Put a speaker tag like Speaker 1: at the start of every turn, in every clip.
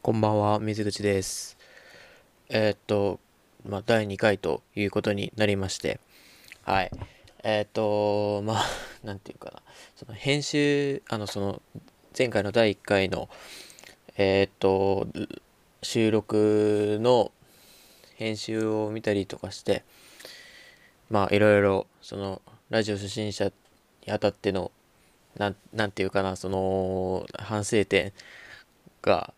Speaker 1: こんばんは、水口です。えーっと、まあ、第2回ということになりまして、はい。えーっと、まあ、なんていうかな、その編集、あの、その、前回の第1回の、えーっと、収録の編集を見たりとかして、まあ、いろいろ、その、ラジオ初心者にあたっての、なん、なんていうかな、その、反省点が、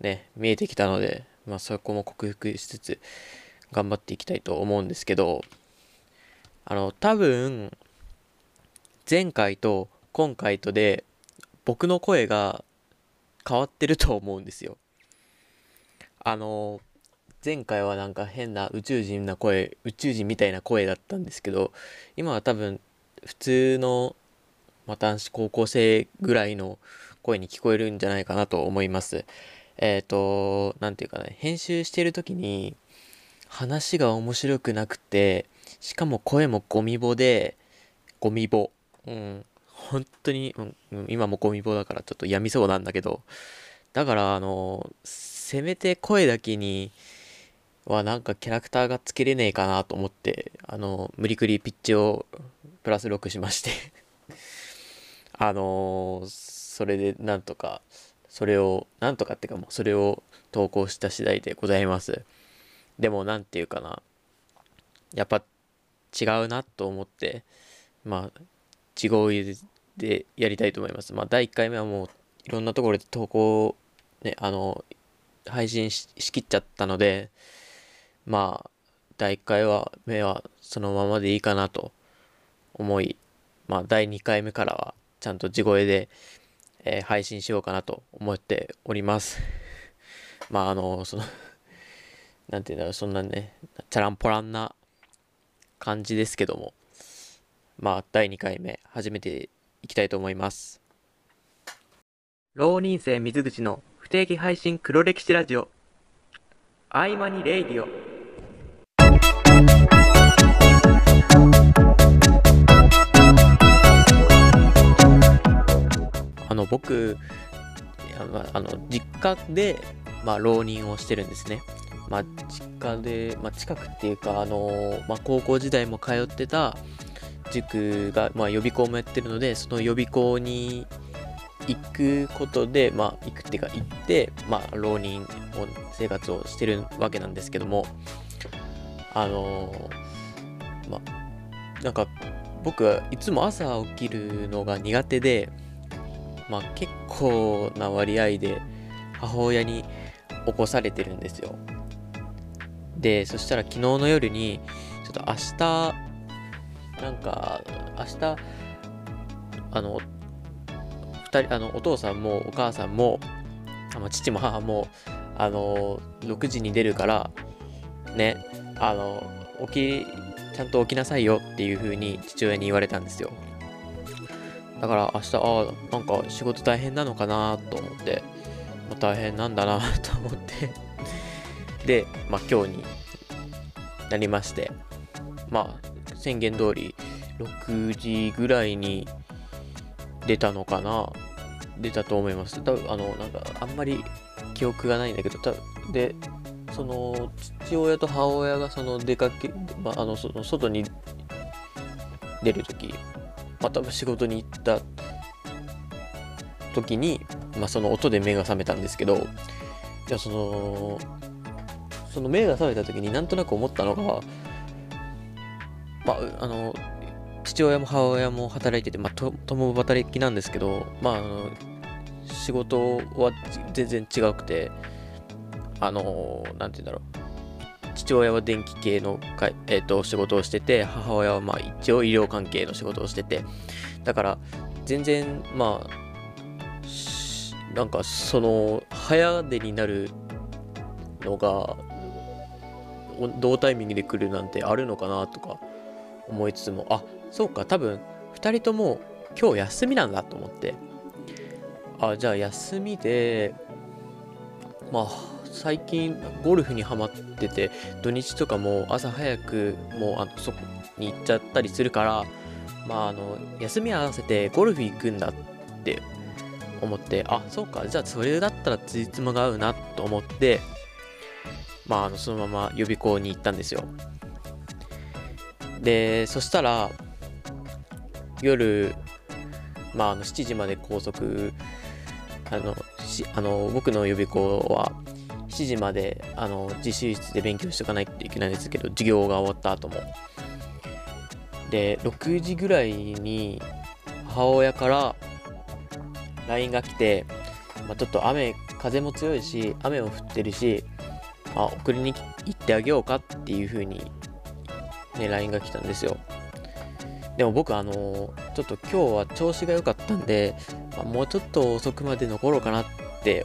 Speaker 1: ね、見えてきたので、まあ、そこも克服しつつ頑張っていきたいと思うんですけどあの多分前回と今回とで僕の声が変わってると思うんですよ。あの前回はなんか変な宇宙人な声宇宙人みたいな声だったんですけど今は多分普通の、まあ、男子高校生ぐらいの声に聞こえるんじゃないかなと思います。えっ、と、なんていうかね、編集してる時に、話が面白くなくて、しかも声もゴミボで、ゴミボ。うん、本当に、うん、今もゴミボだからちょっと病みそうなんだけど、だから、あの、せめて声だけに、はなんかキャラクターがつけれねえかなと思って、あの、無理くりピッチをプラス6しまして。あのそれでなんとか、それを、なんとかっていうかもうそれを投稿した次第でございます。でもなんていうかな、やっぱ違うなと思って、まあ、地声でやりたいと思います。まあ、第1回目はもういろんなところで投稿、ね、あの、配信ししきっちゃったので、まあ、第1回は目はそのままでいいかなと思い、まあ、第2回目からはちゃんと地声で、えー配信しようかなと思っております。まああのその なんていうんだろうそんなねチャランポランな感じですけどもまあ第2回目始めていきたいと思います。浪人生水口の不定期配信黒歴史ラジオ合間にレイディオの僕あのあの実家で、まあ、浪人をしてるんですね。まあ、実家で、まあ、近くっていうか、あのまあ、高校時代も通ってた塾が、まあ、予備校もやってるのでその予備校に行くことで、まあ、行くっていうか行って、まあ、浪人を生活をしてるわけなんですけどもあのまあなんか僕はいつも朝起きるのが苦手でまあ結構な割合で母親に起こされてるんですよ。で、そしたら昨日の夜に、ちょっと明日、なんか、明日、あの、二人、あの、お父さんもお母さんも、あまあ父も母も、あの、6時に出るから、ね、あの、起き、ちゃんと起きなさいよっていう風に父親に言われたんですよ。だから明日、ああ、なんか仕事大変なのかなと思って、まあ、大変なんだなと思って、で、まあ今日になりまして、まあ宣言通り6時ぐらいに出たのかな出たと思います。多分あの、なんかあんまり記憶がないんだけど、多分で、その父親と母親がその出かけ、まあ、あのその外に出るとき、また仕事に行った時に、まあ、その音で目が覚めたんですけどじゃそのその目が覚めた時になんとなく思ったのが、まあ、あの父親も母親も働いてて、まあ、と共働きなんですけど、まあ、あの仕事は全然違くてあのなんて言うんだろう。父親は電気系のか、えー、と仕事をしてて母親はまあ一応医療関係の仕事をしててだから全然まあなんかその早出になるのが同タイミングで来るなんてあるのかなとか思いつつもあそうか多分2人とも今日休みなんだと思って。あじゃあ休みでまあ最近ゴルフにはまってて土日とかも朝早くもうあのそこに行っちゃったりするからまああの休み合わせてゴルフ行くんだって思ってあそうかじゃあそれだったらつじつまが合うなと思ってまああのそのまま予備校に行ったんですよ。でそしたら夜まああの7時まで拘束あのしあの僕の予備校は7時まであの自習室で勉強しておかないといけないんですけど授業が終わった後も。で6時ぐらいに母親から LINE が来て、まあ、ちょっと雨風も強いし雨も降ってるし、まあ、送りに行ってあげようかっていう風にね LINE が来たんですよ。でも僕あのちょっと今日は調子が良かったんで、まあ、もうちょっと遅くまで残ろうかなって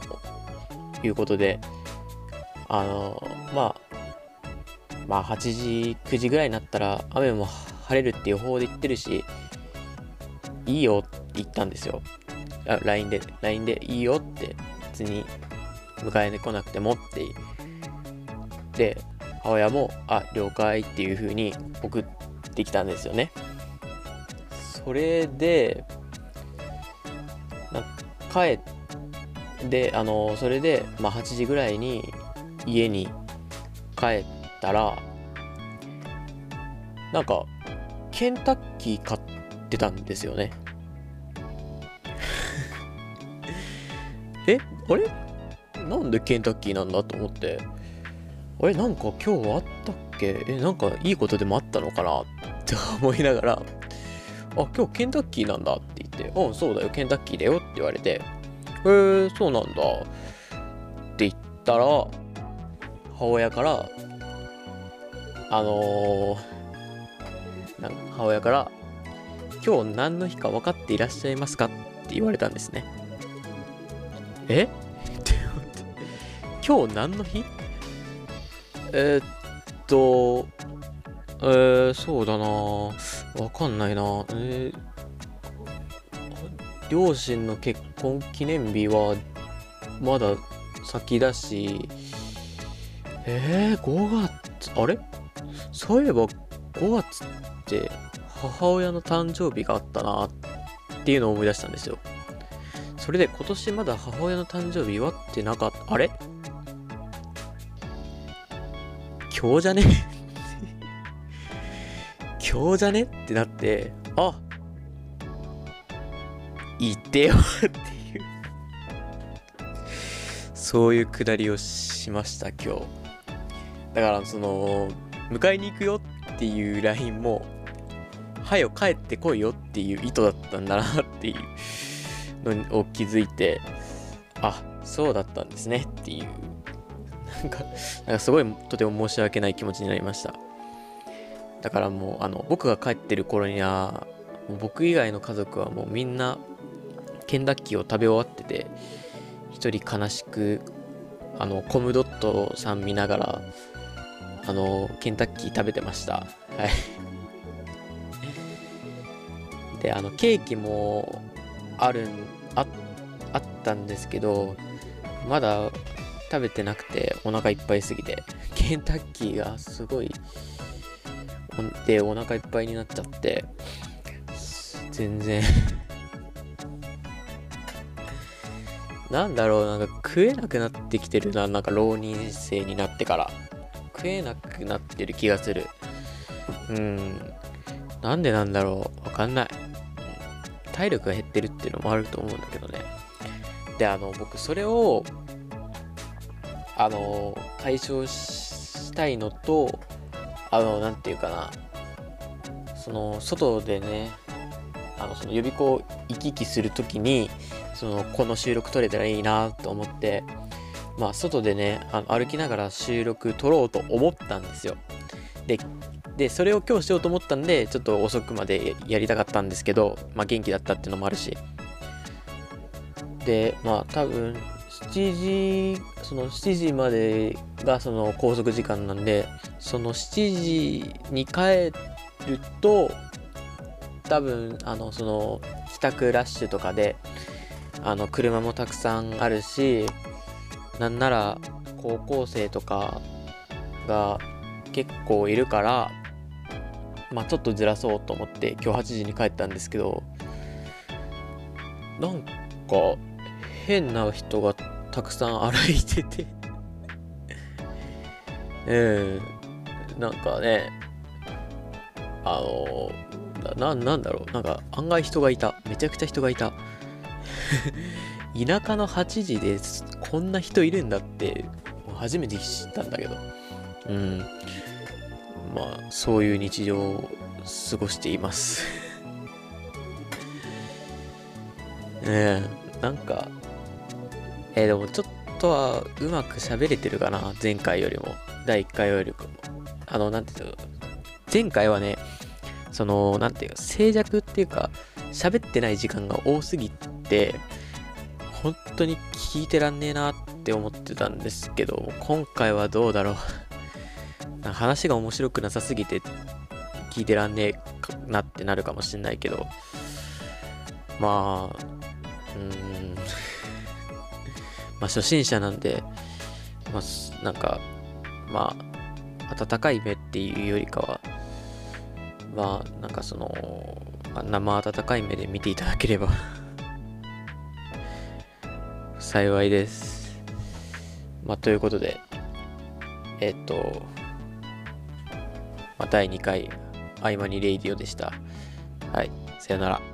Speaker 1: いうことであのまあまあ8時9時ぐらいになったら雨も晴れるって予報で言ってるしいいよって言ったんですよ。あ LINE で LINE でいいよって別に迎えに来なくてもってで母親もあ了解っていう風に送ってきたんですよね。それで帰ってあのそれで、まあ、8時ぐらいに家に帰ったらなんかケンタッキー買ってたんですよね。えあれ？なんでケンタッキーなんだと思って。あれなんか今日あったっけ？えなんかいいことでもあったのかな？って思いながら。あ今日ケンタッキーなんだって言って。うんそうだよ。ケンタッキーだよって言われて。へえそうなんだ。って言ったら母親からあのー、なんか母親から今日何の日か分かっていらっしゃいますか？って言われたんですね。え？って思って今日何の日？えー、っとえー、そうだな。わかんないな。えー、両親の結婚記念日はまだ先だしえー、5月あれ？そういえば5月って母親の誕生日があったなっていうのを思い出したんですよ。それで今年まだ母親の誕生日祝ってなかった。あれ？今日じゃね？今日じゃね？ってなってあ言ってよっていう。そういうくだりをしました今日。だからその迎えに行くよっていう LINE もはよ帰ってこいよっていう意図だったんだなっていうのを気づいてあそうだったんですねっていう。なんかなんかすごいとても申し訳ない気持ちになりました。だからもうあの僕が帰ってる頃には僕以外の家族はもうみんなケンダッキを食べ終わってて一人悲しくあのコムドットさん見ながらあのケンタッキー食べてました。はい。であのケーキもあるんああったんですけどまだ食べてなくてお腹いっぱいすぎて。ケンタッキーがすごいでお腹いっぱいになっちゃって全然。なんだろうなんか食えなくなってきてるななんか浪人生になってから。食えなくなってる気がする。うん。なんでなんだろう。わかんない。体力が減ってるっていうのもあると思うんだけどね。で、あの、僕、それを、あの、解消したいのと、あの、なんていうかな、その、外でね、あの、その予備校行き来するときに、その、この収録撮れたらいいなと思って、まあ、外でね、あの歩きながら収録撮ろうと思ったんですよ。で、でそれを今日しようと思ったんでちょっと遅くまでやりたかったんですけど、まあ、元気だったっていうのもあるしでまあ多分7時その7時までがその拘束時間なんでその7時に帰ると多分あのその帰宅ラッシュとかであの車もたくさんあるしなんなら高校生とかが結構いるからまあちょっとずらそうと思って今日8時に帰ったんですけどなんか変な人がたくさん歩いてて。うん。なんかねあのななんだろう。なんか案外人がいた。めちゃくちゃ人がいた。田舎の8時です。こんな人いるんだって初めて知ったんだけど。うん。まあそういう日常を過ごしています。ね えなんかえー、でもちょっとはうまく喋れてるかな前回よりも。第1回よりも。あのなんていうの前回はねそのなんていうか静寂っていうか喋ってない時間が多すぎて本当に聞いてらんねえなって思ってたんですけど今回はどうだろう。話が面白くなさすぎて聞いてらんねえなってなるかもしんないけど。まあうーん。まあ初心者なんでまあなんかまあ温かい目っていうよりかはまあなんかその、生温かい目で見ていただければ。幸いです。まあということでえっとまあ、第2回合間にレイディオでした。はいさよなら。